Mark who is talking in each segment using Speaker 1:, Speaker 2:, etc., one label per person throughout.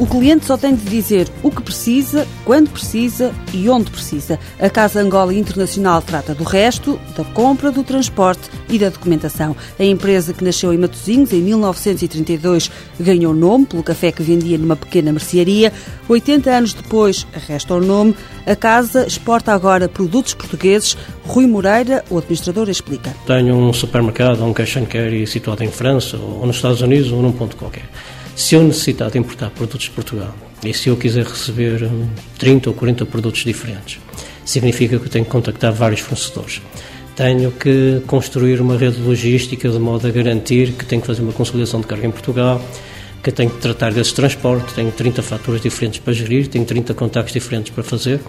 Speaker 1: O cliente só tem de dizer o que precisa, quando precisa e onde precisa. A Casa Angola Internacional trata do resto, da compra, do transporte e da documentação. A empresa que nasceu em Matosinhos em 1932 ganhou nome pelo café que vendia numa pequena mercearia. 80 anos depois, resta o nome. A casa exporta agora produtos portugueses. Rui Moreira, o administrador, explica.
Speaker 2: Tenho um supermercado, um cash and carry situado em França, ou nos Estados Unidos, ou num ponto qualquer. Se eu necessitar de importar produtos de Portugal e se eu quiser receber 30 ou 40 produtos diferentes, significa que eu tenho que contactar vários fornecedores. Tenho que construir uma rede logística de modo a garantir que tenho que fazer uma conciliação de carga em Portugal, que tenho que tratar desse transporte, tenho 30 faturas diferentes para gerir, tenho 30 contactos diferentes para fazer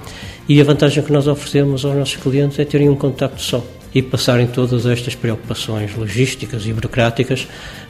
Speaker 2: e a vantagem que nós oferecemos aos nossos clientes é terem um contacto só e passarem todas estas preocupações logísticas e burocráticas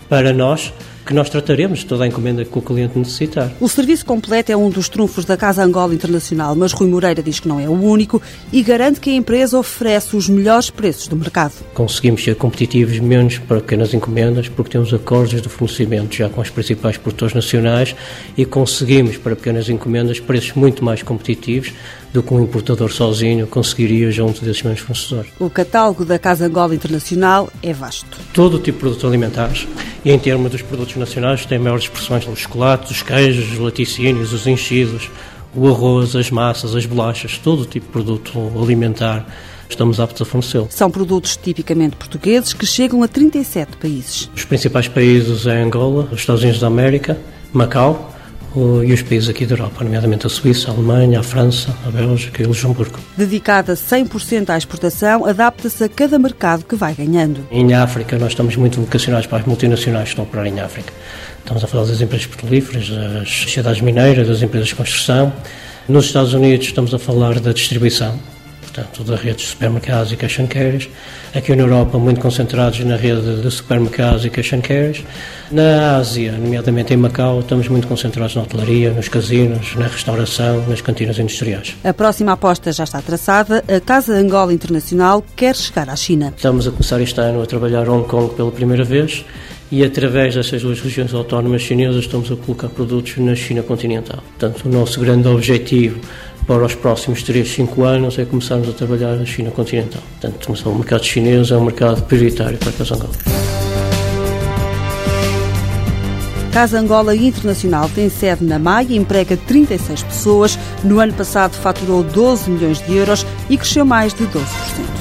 Speaker 2: para nós, que nós trataremos toda a encomenda que o cliente necessitar.
Speaker 1: O serviço completo é um dos trunfos da Casa Angola Internacional, mas Rui Moreira diz que não é o único e garante que a empresa oferece os melhores preços do mercado.
Speaker 2: Conseguimos ser competitivos menos para pequenas encomendas porque temos acordos de fornecimento já com os principais produtores nacionais e conseguimos para pequenas encomendas preços muito mais competitivos do que um importador sozinho conseguiria junto desses mesmos fornecedores.
Speaker 1: O catálogo da Casa Angola Internacional é vasto.
Speaker 2: Todo o tipo de produtos alimentares e em termos dos produtos nacionais tem maiores expressões os chocolates, os queijos, os laticínios, os enchidos, o arroz, as massas, as bolachas, todo tipo de produto alimentar estamos aptos a fornecê-lo.
Speaker 1: São produtos tipicamente portugueses que chegam a 37 países.
Speaker 2: Os principais países é Angola, os Estados Unidos da América, Macau, e os países aqui da Europa, nomeadamente a Suíça, a Alemanha, a França, a Bélgica e o Luxemburgo.
Speaker 1: Dedicada 100% à exportação, adapta-se a cada mercado que vai ganhando.
Speaker 2: Em África, nós estamos muito vocacionados para as multinacionais que estão a operar em África. Estamos a falar das empresas petrolíferas, das sociedades mineiras, das empresas de construção. Nos Estados Unidos, estamos a falar da distribuição portanto, da rede de supermercados e cash and carries. Aqui na Europa, muito concentrados na rede de supermercados e cash and carries. Na Ásia, nomeadamente em Macau, estamos muito concentrados na hotelaria, nos casinos, na restauração, nas cantinas industriais.
Speaker 1: A próxima aposta já está traçada. A Casa Angola Internacional quer chegar à China.
Speaker 2: Estamos a começar este ano a trabalhar Hong Kong pela primeira vez e através dessas duas regiões autónomas chinesas estamos a colocar produtos na China continental. Portanto, o nosso grande objetivo para os próximos 3, 5 anos é começarmos a trabalhar na China continental. Portanto, o mercado chinês é um mercado prioritário para a Casa Angola.
Speaker 1: Casa Angola Internacional tem sede na Maia, emprega 36 pessoas. No ano passado faturou 12 milhões de euros e cresceu mais de 12%.